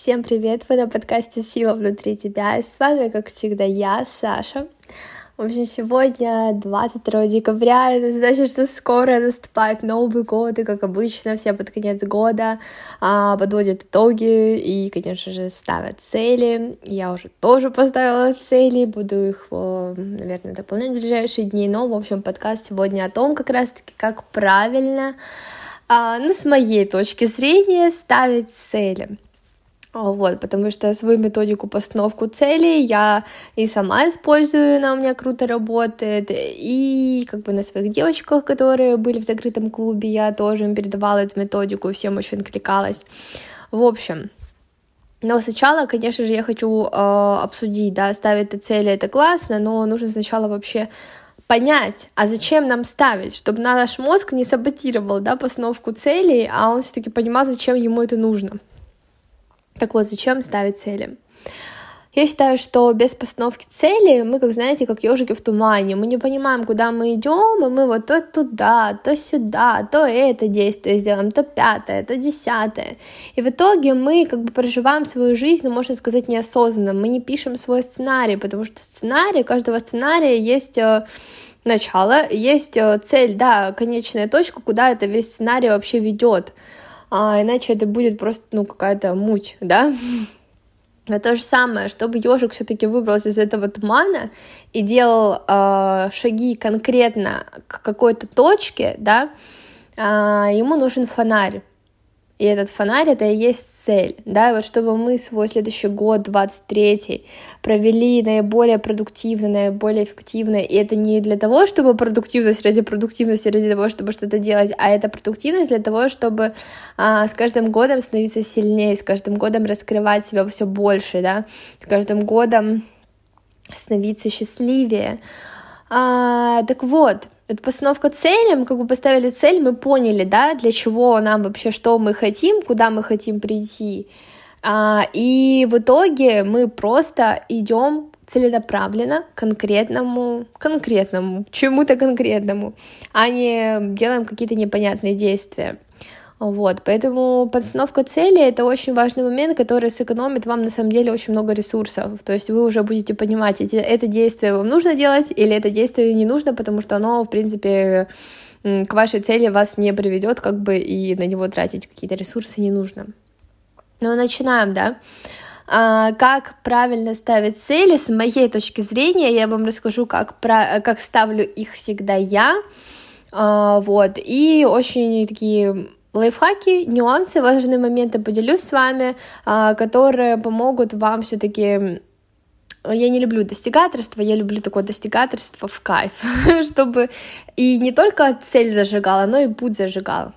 Всем привет! Вы на подкасте «Сила внутри тебя» и с вами, как всегда, я, Саша. В общем, сегодня 22 декабря, это значит, что скоро наступает Новый год, и, как обычно, все под конец года а, подводят итоги и, конечно же, ставят цели. Я уже тоже поставила цели, буду их, наверное, дополнять в ближайшие дни, но, в общем, подкаст сегодня о том, как раз-таки, как правильно, а, ну, с моей точки зрения, ставить цели. Вот, потому что свою методику постановку целей я и сама использую, она у меня круто работает, и как бы на своих девочках, которые были в закрытом клубе, я тоже им передавала эту методику, всем очень откликалась. В общем, но сначала, конечно же, я хочу э, обсудить, да, ставить цели, это классно, но нужно сначала вообще понять, а зачем нам ставить, чтобы наш мозг не саботировал, да, постановку целей, а он все-таки понимал, зачем ему это нужно. Так вот, зачем ставить цели? Я считаю, что без постановки цели мы, как знаете, как ежики в тумане. Мы не понимаем, куда мы идем, и мы вот то туда, то сюда, то это действие сделаем, то пятое, то десятое. И в итоге мы как бы проживаем свою жизнь, ну, можно сказать, неосознанно. Мы не пишем свой сценарий, потому что сценарий, у каждого сценария есть э, начало, есть э, цель, да, конечная точка, куда это весь сценарий вообще ведет а иначе это будет просто, ну, какая-то муть, да? Но то же самое, чтобы ежик все-таки выбрался из этого тумана и делал э, шаги конкретно к какой-то точке, да, э, ему нужен фонарь. И этот фонарь — это и есть цель, да, и вот чтобы мы свой следующий год, 23 провели наиболее продуктивно, наиболее эффективно, и это не для того, чтобы продуктивность ради продуктивности, ради того, чтобы что-то делать, а это продуктивность для того, чтобы а, с каждым годом становиться сильнее, с каждым годом раскрывать себя все больше, да, с каждым годом становиться счастливее. А, так вот, это постановка цели, мы как бы поставили цель, мы поняли, да, для чего нам вообще, что мы хотим, куда мы хотим прийти. А, и в итоге мы просто идем целенаправленно, конкретному, конкретному, чему-то конкретному, а не делаем какие-то непонятные действия. Вот, поэтому подстановка цели — это очень важный момент, который сэкономит вам, на самом деле, очень много ресурсов. То есть вы уже будете понимать, эти, это действие вам нужно делать или это действие не нужно, потому что оно, в принципе, к вашей цели вас не приведет, как бы, и на него тратить какие-то ресурсы не нужно. Ну, начинаем, да? А, как правильно ставить цели, с моей точки зрения, я вам расскажу, как, про, как ставлю их всегда я, а, вот, и очень такие лайфхаки, нюансы, важные моменты поделюсь с вами, а, которые помогут вам все-таки я не люблю достигаторство, я люблю такое достигаторство в кайф, чтобы и не только цель зажигала, но и путь зажигал.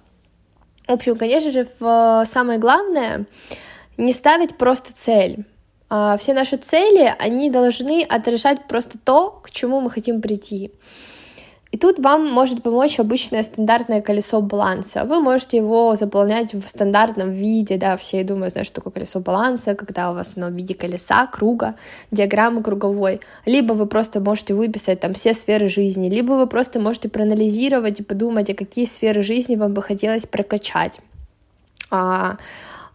В общем, конечно же, самое главное не ставить просто цель. А, все наши цели, они должны отражать просто то, к чему мы хотим прийти. И тут вам может помочь обычное стандартное колесо баланса. Вы можете его заполнять в стандартном виде, да, все, думаю, знают, что такое колесо баланса, когда у вас оно в виде колеса, круга, диаграммы круговой. Либо вы просто можете выписать там все сферы жизни, либо вы просто можете проанализировать и подумать, а какие сферы жизни вам бы хотелось прокачать. А,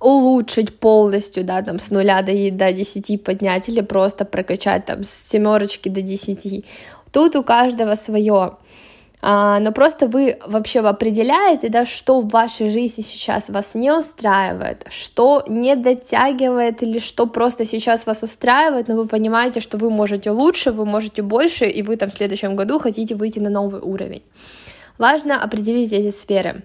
улучшить полностью, да, там с нуля до, до 10 поднять или просто прокачать там с семерочки до 10. Тут у каждого свое. А, но просто вы вообще определяете, да, что в вашей жизни сейчас вас не устраивает, что не дотягивает или что просто сейчас вас устраивает, но вы понимаете, что вы можете лучше, вы можете больше, и вы там в следующем году хотите выйти на новый уровень. Важно определить эти сферы.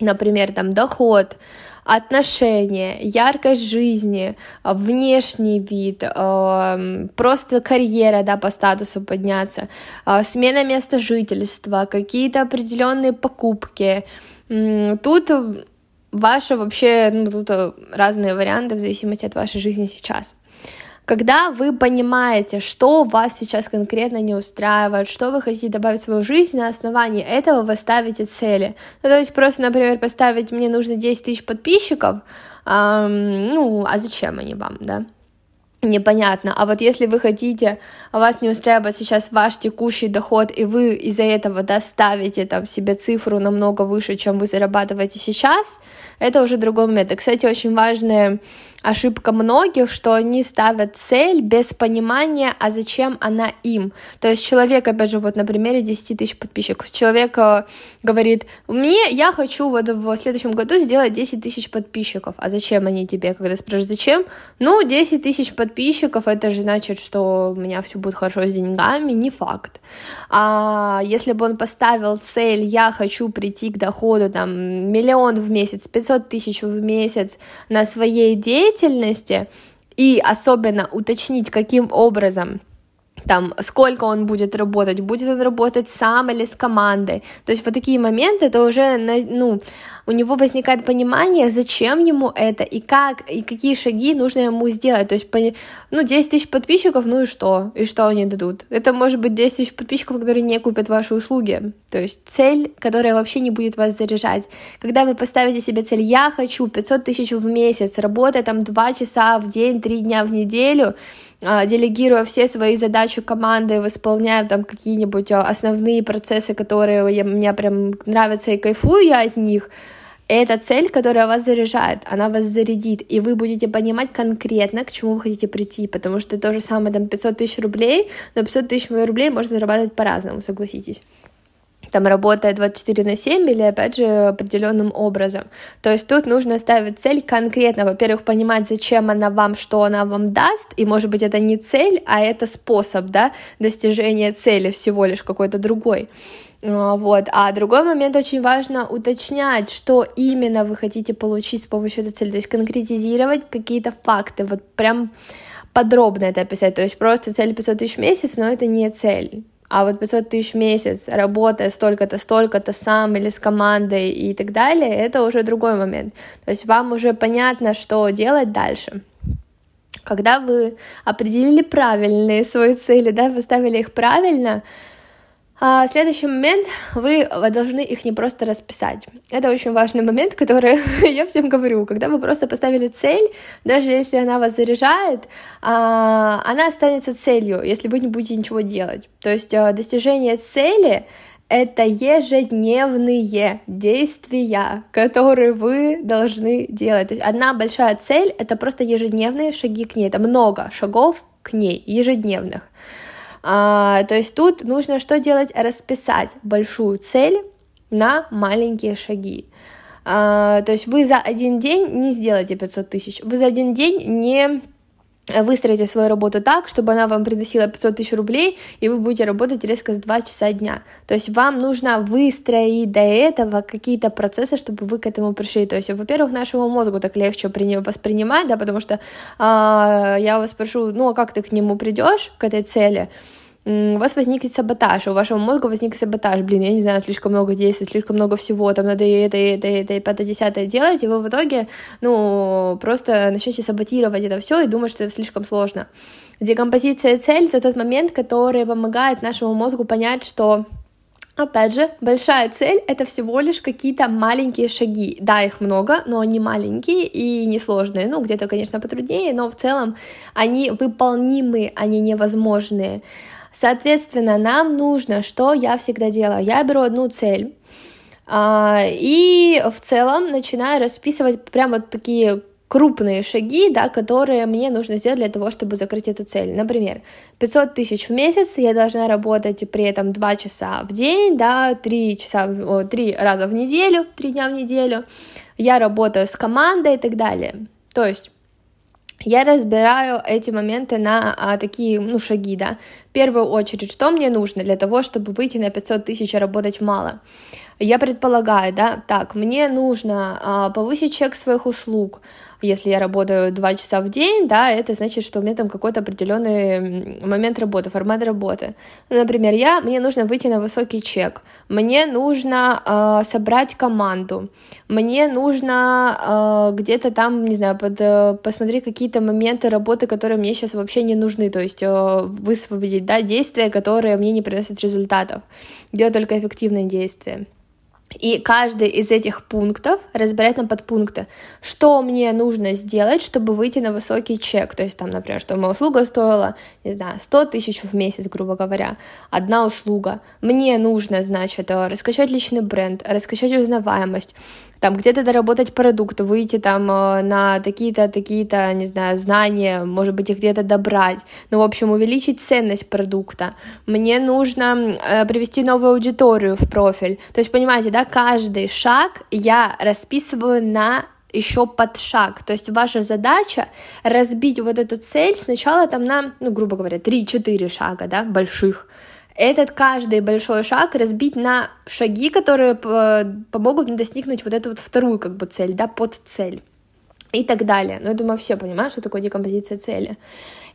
Например, там доход, отношения, яркость жизни, внешний вид, эм, просто карьера, да, по статусу подняться, э, смена места жительства, какие-то определенные покупки. Тут ваши вообще, ну, тут разные варианты в зависимости от вашей жизни сейчас. Когда вы понимаете, что вас сейчас конкретно не устраивает, что вы хотите добавить в свою жизнь, на основании этого вы ставите цели. Ну, то есть просто, например, поставить «мне нужно 10 тысяч подписчиков», эм, ну, а зачем они вам, да? непонятно. А вот если вы хотите, а вас не устраивает сейчас ваш текущий доход, и вы из-за этого доставите там себе цифру намного выше, чем вы зарабатываете сейчас, это уже другой момент. И, кстати, очень важное ошибка многих, что они ставят цель без понимания, а зачем она им. То есть человек, опять же, вот на примере 10 тысяч подписчиков, человек э, говорит, мне, я хочу вот в следующем году сделать 10 тысяч подписчиков, а зачем они тебе? Когда спрашиваешь, зачем? Ну, 10 тысяч подписчиков, это же значит, что у меня все будет хорошо с деньгами, не факт. А если бы он поставил цель, я хочу прийти к доходу, там, миллион в месяц, 500 тысяч в месяц на своей деятельности, и особенно уточнить, каким образом там, сколько он будет работать, будет он работать сам или с командой. То есть вот такие моменты, это уже, ну, у него возникает понимание, зачем ему это, и как, и какие шаги нужно ему сделать. То есть, ну, 10 тысяч подписчиков, ну и что? И что они дадут? Это может быть 10 тысяч подписчиков, которые не купят ваши услуги. То есть цель, которая вообще не будет вас заряжать. Когда вы поставите себе цель, я хочу 500 тысяч в месяц, работая там 2 часа в день, 3 дня в неделю, делегируя все свои задачи команды, восполняя там какие-нибудь а, основные процессы, которые мне прям нравятся и кайфую я от них, это цель, которая вас заряжает, она вас зарядит, и вы будете понимать конкретно, к чему вы хотите прийти, потому что то же самое, там, 500 тысяч рублей, но 500 тысяч рублей можно зарабатывать по-разному, согласитесь там работая 24 на 7 или, опять же, определенным образом. То есть тут нужно ставить цель конкретно, во-первых, понимать, зачем она вам, что она вам даст, и, может быть, это не цель, а это способ, да, достижения цели всего лишь какой-то другой. А, вот. А другой момент очень важно уточнять, что именно вы хотите получить с помощью этой цели, то есть конкретизировать какие-то факты, вот прям подробно это описать, то есть просто цель 500 тысяч в месяц, но это не цель а вот 500 тысяч в месяц, работая столько-то, столько-то сам или с командой и так далее, это уже другой момент. То есть вам уже понятно, что делать дальше. Когда вы определили правильные свои цели, да, поставили их правильно, а следующий момент, вы должны их не просто расписать. Это очень важный момент, который я всем говорю. Когда вы просто поставили цель, даже если она вас заряжает, а, она останется целью, если вы не будете ничего делать. То есть а, достижение цели это ежедневные действия, которые вы должны делать. То есть одна большая цель — это просто ежедневные шаги к ней. Это много шагов к ней, ежедневных. А, то есть тут нужно что делать? Расписать большую цель на маленькие шаги. А, то есть вы за один день не сделаете 500 тысяч, вы за один день не выстроите свою работу так, чтобы она вам приносила 500 тысяч рублей, и вы будете работать резко с 2 часа дня. То есть вам нужно выстроить до этого какие-то процессы, чтобы вы к этому пришли. То есть, во-первых, нашему мозгу так легче воспринимать, да, потому что а, я вас спрошу, ну а как ты к нему придешь, к этой цели? У вас возникнет саботаж, у вашего мозга возник саботаж, блин, я не знаю, слишком много действий, слишком много всего, там надо и это, и это, и это, и пятое, десятое делать, и вы в итоге, ну, просто начнете саботировать это все и думать, что это слишком сложно. Декомпозиция цель — это тот момент, который помогает нашему мозгу понять, что Опять же, большая цель — это всего лишь какие-то маленькие шаги. Да, их много, но они маленькие и несложные. Ну, где-то, конечно, потруднее, но в целом они выполнимые, они невозможные. Соответственно, нам нужно, что я всегда делаю, я беру одну цель, а, и в целом начинаю расписывать прямо такие крупные шаги, да, которые мне нужно сделать для того, чтобы закрыть эту цель. Например, 500 тысяч в месяц, я должна работать при этом 2 часа в день, да, 3, часа, 3 раза в неделю, 3 дня в неделю, я работаю с командой и так далее. То есть я разбираю эти моменты на а, такие, ну, шаги, да. В первую очередь, что мне нужно для того, чтобы выйти на 500 тысяч и работать мало? Я предполагаю, да, так, мне нужно а, повысить чек своих услуг, если я работаю 2 часа в день, да, это значит, что у меня там какой-то определенный момент работы, формат работы. Ну, например, я, мне нужно выйти на высокий чек, мне нужно э, собрать команду, мне нужно э, где-то там, не знаю, под, э, посмотреть какие-то моменты работы, которые мне сейчас вообще не нужны, то есть э, высвободить, да, действия, которые мне не приносят результатов, делать только эффективные действия. И каждый из этих пунктов разбирать на подпункты. Что мне нужно сделать, чтобы выйти на высокий чек? То есть там, например, что моя услуга стоила, не знаю, 100 тысяч в месяц, грубо говоря. Одна услуга. Мне нужно, значит, раскачать личный бренд, раскачать узнаваемость, там где-то доработать продукт, выйти там э, на такие-то, такие-то, не знаю, знания, может быть, их где-то добрать, ну, в общем, увеличить ценность продукта. Мне нужно э, привести новую аудиторию в профиль. То есть, понимаете, да, каждый шаг я расписываю на еще под шаг. То есть ваша задача разбить вот эту цель сначала там на, ну, грубо говоря, 3-4 шага, да, больших, этот каждый большой шаг разбить на шаги, которые помогут мне достигнуть вот эту вот вторую как бы цель, да, под цель и так далее. Но я думаю, все понимают, что такое декомпозиция цели.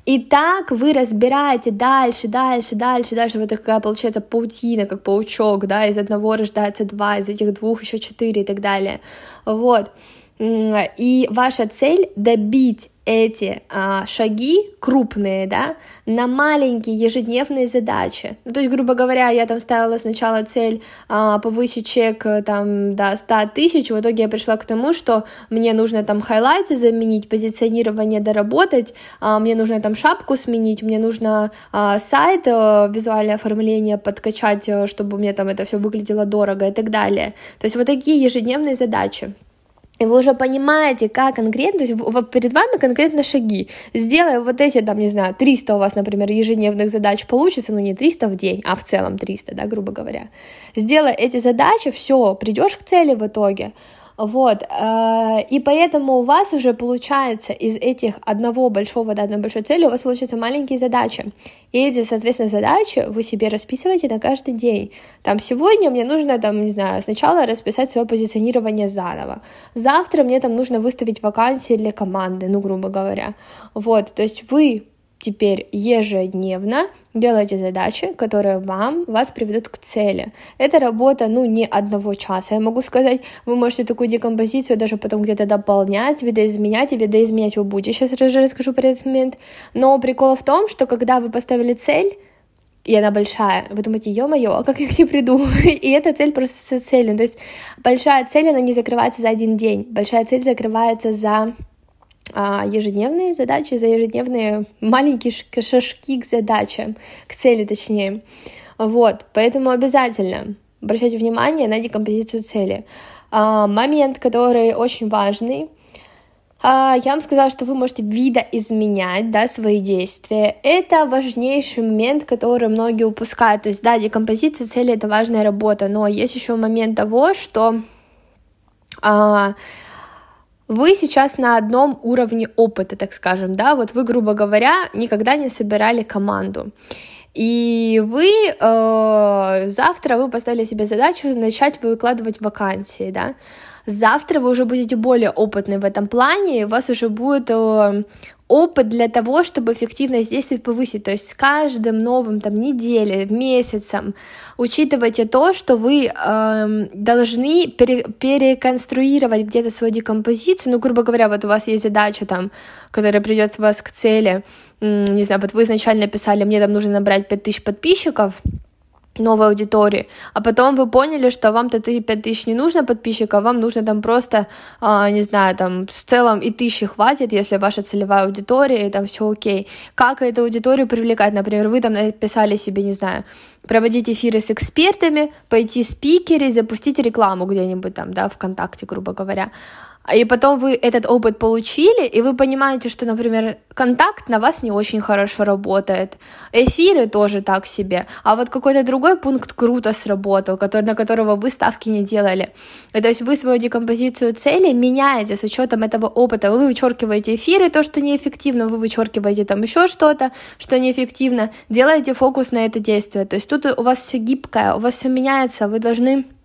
И так вы разбираете дальше, дальше, дальше, дальше. Вот такая получается паутина, как паучок, да, из одного рождается два, из этих двух еще четыре и так далее. Вот. И ваша цель добить эти а, шаги крупные, да, на маленькие ежедневные задачи. Ну, то есть, грубо говоря, я там ставила сначала цель а, повысить чек там до 100 тысяч, в итоге я пришла к тому, что мне нужно там хайлайты заменить, позиционирование доработать, а, мне нужно там шапку сменить, мне нужно а, сайт, а, визуальное оформление подкачать, э, чтобы мне там это все выглядело дорого и так далее. То есть вот такие ежедневные задачи и вы уже понимаете, как конкретно, то есть перед вами конкретно шаги. Сделая вот эти, там, не знаю, 300 у вас, например, ежедневных задач получится, ну не 300 в день, а в целом 300, да, грубо говоря. Сделая эти задачи, все, придешь к цели в итоге, вот, э, и поэтому у вас уже получается из этих одного большого до одной большой цели, у вас получаются маленькие задачи. И эти, соответственно, задачи вы себе расписываете на каждый день. Там сегодня мне нужно, там, не знаю, сначала расписать свое позиционирование заново. Завтра мне там нужно выставить вакансии для команды, ну, грубо говоря. Вот, то есть вы теперь ежедневно делайте задачи, которые вам, вас приведут к цели. Это работа, ну, не одного часа, я могу сказать, вы можете такую декомпозицию даже потом где-то дополнять, видоизменять, и видоизменять вы будете, сейчас уже расскажу про этот момент, но прикол в том, что когда вы поставили цель, и она большая, вы думаете, ё-моё, а как я к ней приду? и эта цель просто целью, то есть большая цель, она не закрывается за один день, большая цель закрывается за ежедневные задачи, за ежедневные маленькие шажки к задачам, к цели точнее. Вот, поэтому обязательно обращайте внимание на декомпозицию цели. А, момент, который очень важный, а, я вам сказала, что вы можете видоизменять да, свои действия. Это важнейший момент, который многие упускают. То есть, да, декомпозиция цели — это важная работа, но есть еще момент того, что а, вы сейчас на одном уровне опыта, так скажем, да, вот вы, грубо говоря, никогда не собирали команду. И вы э, завтра вы поставили себе задачу начать выкладывать вакансии, да. Завтра вы уже будете более опытны в этом плане, у вас уже будет э, опыт для того, чтобы эффективность действий повысить. То есть с каждым новым там неделей, месяцем учитывайте то, что вы э, должны пере, переконструировать где-то свою декомпозицию. Ну, грубо говоря, вот у вас есть задача там, которая придет вас к цели. Не знаю, вот вы изначально писали, мне там нужно набрать 5000 подписчиков, новой аудитории, а потом вы поняли, что вам-то 5000 не нужно подписчиков, вам нужно там просто, а, не знаю, там в целом и тысячи хватит, если ваша целевая аудитория, и там все окей. Как эту аудиторию привлекать? Например, вы там написали себе, не знаю, проводить эфиры с экспертами, пойти спикеры, запустить рекламу где-нибудь там, да, ВКонтакте, грубо говоря и потом вы этот опыт получили, и вы понимаете, что, например, контакт на вас не очень хорошо работает, эфиры тоже так себе, а вот какой-то другой пункт круто сработал, который, на которого вы ставки не делали. И, то есть вы свою декомпозицию цели меняете с учетом этого опыта, вы вычеркиваете эфиры, то, что неэффективно, вы вычеркиваете там еще что-то, что неэффективно, делаете фокус на это действие. То есть тут у вас все гибкое, у вас все меняется, вы должны а,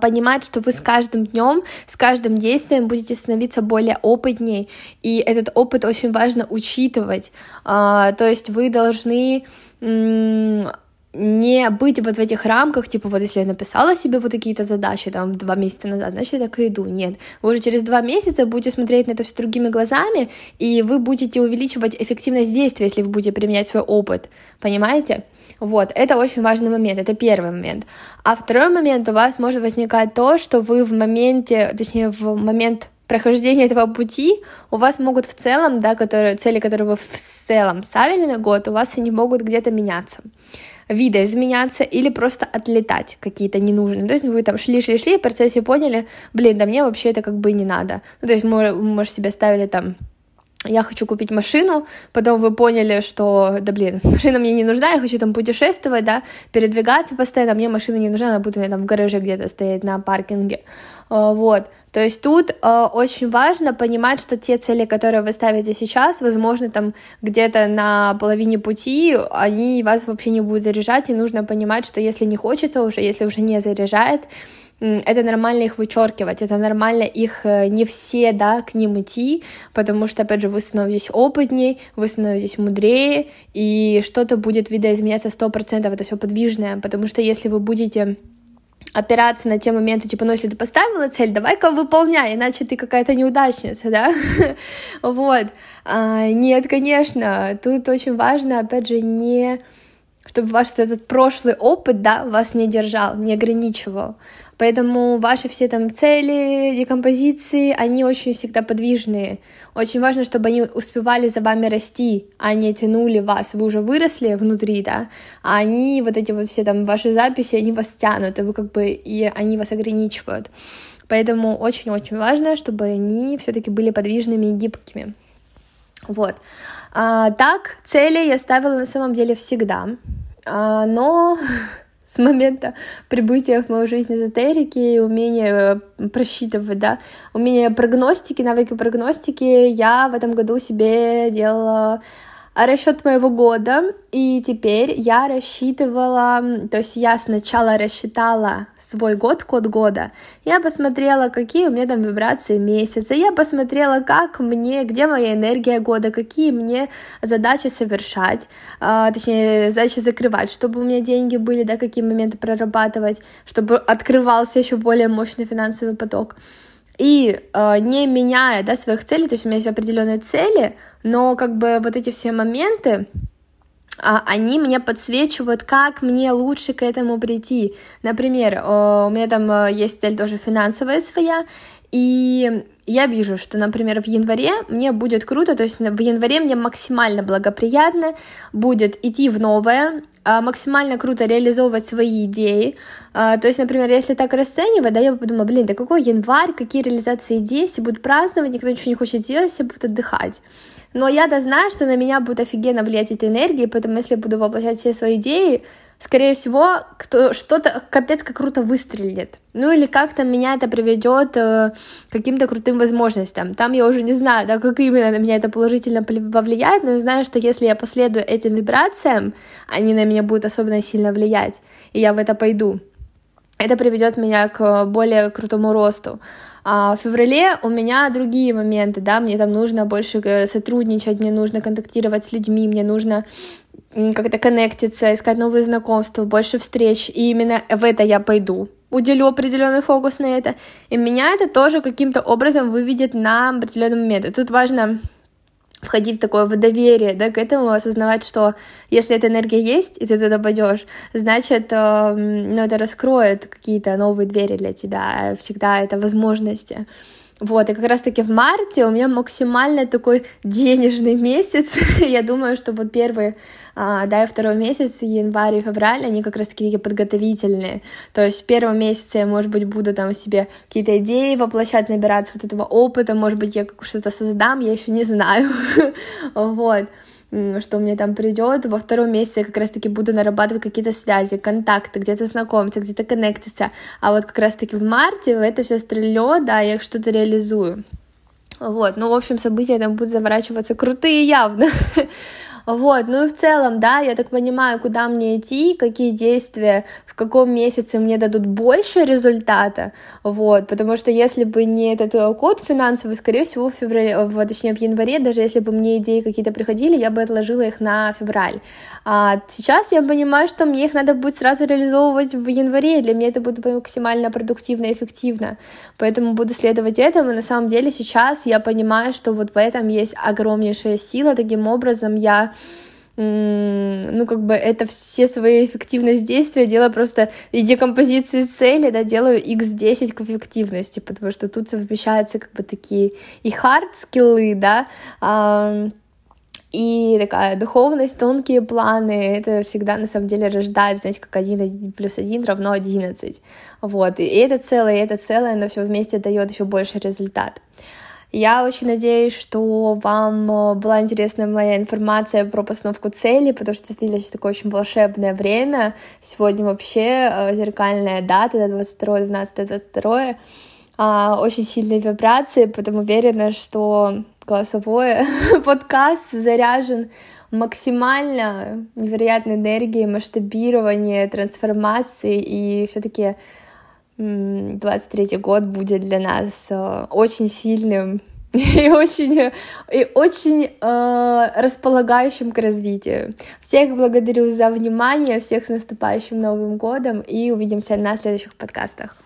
понимать, что вы с каждым днем, с каждым действием будете становиться более опытней, и этот опыт очень важно учитывать. А, то есть вы должны не быть вот в этих рамках, типа вот если я написала себе вот какие-то задачи там два месяца назад, значит, я так и иду. Нет, вы уже через два месяца будете смотреть на это все другими глазами, и вы будете увеличивать эффективность действия, если вы будете применять свой опыт, понимаете? Вот, это очень важный момент, это первый момент. А второй момент, у вас может возникать то, что вы в моменте, точнее, в момент прохождения этого пути у вас могут в целом, да, которые, цели, которые вы в целом ставили на год, у вас они могут где-то меняться видоизменяться или просто отлетать какие-то ненужные. То есть вы там шли-шли-шли, в процессе поняли, блин, да мне вообще это как бы не надо. Ну, то есть может, себе ставили там я хочу купить машину, потом вы поняли, что, да блин, машина мне не нужна, я хочу там путешествовать, да, передвигаться постоянно, мне машина не нужна, она будет у меня там в гараже где-то стоять на паркинге, а, вот, то есть тут а, очень важно понимать, что те цели, которые вы ставите сейчас, возможно, там где-то на половине пути, они вас вообще не будут заряжать, и нужно понимать, что если не хочется уже, если уже не заряжает, это нормально их вычеркивать, это нормально их э, не все, да, к ним идти, потому что, опять же, вы становитесь опытней, вы становитесь мудрее, и что-то будет видоизменяться сто процентов, это все подвижное, потому что если вы будете опираться на те моменты, типа, ну, если ты поставила цель, давай-ка выполняй, иначе ты какая-то неудачница, да, вот, а, нет, конечно, тут очень важно, опять же, не чтобы ваш этот прошлый опыт, да, вас не держал, не ограничивал. Поэтому ваши все там цели, декомпозиции, они очень всегда подвижные. Очень важно, чтобы они успевали за вами расти, а не тянули вас. Вы уже выросли внутри, да, а они, вот эти вот все там ваши записи, они вас тянут, и вы как бы, и они вас ограничивают. Поэтому очень-очень важно, чтобы они все-таки были подвижными и гибкими. Вот. А, так, цели я ставила на самом деле всегда, а, но с момента прибытия в мою жизнь эзотерики, умение э, просчитывать, да, умение прогностики, навыки прогностики я в этом году себе делала расчет моего года, и теперь я рассчитывала, то есть я сначала рассчитала свой год, код года, я посмотрела, какие у меня там вибрации месяца, я посмотрела, как мне, где моя энергия года, какие мне задачи совершать, а, точнее, задачи закрывать, чтобы у меня деньги были, да, какие моменты прорабатывать, чтобы открывался еще более мощный финансовый поток. И э, не меняя да, своих целей, то есть у меня есть определенные цели, но как бы вот эти все моменты, а, они мне подсвечивают, как мне лучше к этому прийти. Например, у меня там э, есть цель тоже финансовая своя, и я вижу, что, например, в январе мне будет круто, то есть в январе мне максимально благоприятно будет идти в новое, а, максимально круто реализовывать свои идеи. А, то есть, например, если так расценивать, да, я бы подумала, блин, да какой январь, какие реализации идей, все будут праздновать, никто ничего не хочет делать, все будут отдыхать. Но я-то знаю, что на меня будет офигенно влиять эта энергия, поэтому если я буду воплощать все свои идеи, скорее всего, кто, что-то капец как круто выстрелит. Ну или как-то меня это приведет э, к каким-то крутым возможностям. Там я уже не знаю, да, как именно на меня это положительно повлияет, но я знаю, что если я последую этим вибрациям, они на меня будут особенно сильно влиять, и я в это пойду. Это приведет меня к более крутому росту. А в феврале у меня другие моменты, да, мне там нужно больше э, сотрудничать, мне нужно контактировать с людьми, мне нужно как-то коннектиться, искать новые знакомства, больше встреч, и именно в это я пойду. Уделю определенный фокус на это, и меня это тоже каким-то образом выведет на определенный момент. И тут важно входить в такое в доверие, да, к этому, осознавать, что если эта энергия есть, и ты туда пойдешь, значит, э, ну, это раскроет какие-то новые двери для тебя, всегда это возможности. Вот, и как раз-таки в марте у меня максимально такой денежный месяц. Я думаю, что вот первый, а, да, и второй месяц, январь и февраль, они как раз-таки такие подготовительные. То есть в первом месяце я, может быть, буду там себе какие-то идеи воплощать, набираться вот этого опыта, может быть, я что-то создам, я еще не знаю. Вот что мне там придет. Во втором месяце я как раз-таки буду нарабатывать какие-то связи, контакты, где-то знакомиться, где-то коннектиться. А вот как раз-таки в марте это все стрельет, да, я что-то реализую. Вот, ну, в общем, события там будут заворачиваться крутые явно. Вот, ну и в целом, да, я так понимаю, куда мне идти, какие действия в каком месяце мне дадут больше результата, вот, потому что если бы не этот э, код финансовый, скорее всего, в феврале, в, точнее, в январе, даже если бы мне идеи какие-то приходили, я бы отложила их на февраль. А сейчас я понимаю, что мне их надо будет сразу реализовывать в январе, для меня это будет максимально продуктивно и эффективно, поэтому буду следовать этому, на самом деле сейчас я понимаю, что вот в этом есть огромнейшая сила, таким образом я ну, как бы это все свои эффективность действия делаю просто и декомпозиции цели, да, делаю x10 к эффективности, потому что тут совмещаются как бы такие и хард-скиллы, да, и такая духовность, тонкие планы, это всегда на самом деле рождает, знаете, как 1 плюс 1 равно 11. Вот, и это целое, и это целое, но все вместе дает еще больше результат. Я очень надеюсь, что вам э, была интересна моя информация про постановку цели, потому что действительно сейчас такое очень волшебное время. Сегодня вообще э, зеркальная дата, 22, 12, 22 очень сильные вибрации, поэтому уверена, что голосовой подкаст заряжен максимально невероятной энергией, масштабирования, трансформации, и все-таки 23 год будет для нас э, очень сильным и очень, и очень э, располагающим к развитию. Всех благодарю за внимание, всех с наступающим Новым годом и увидимся на следующих подкастах.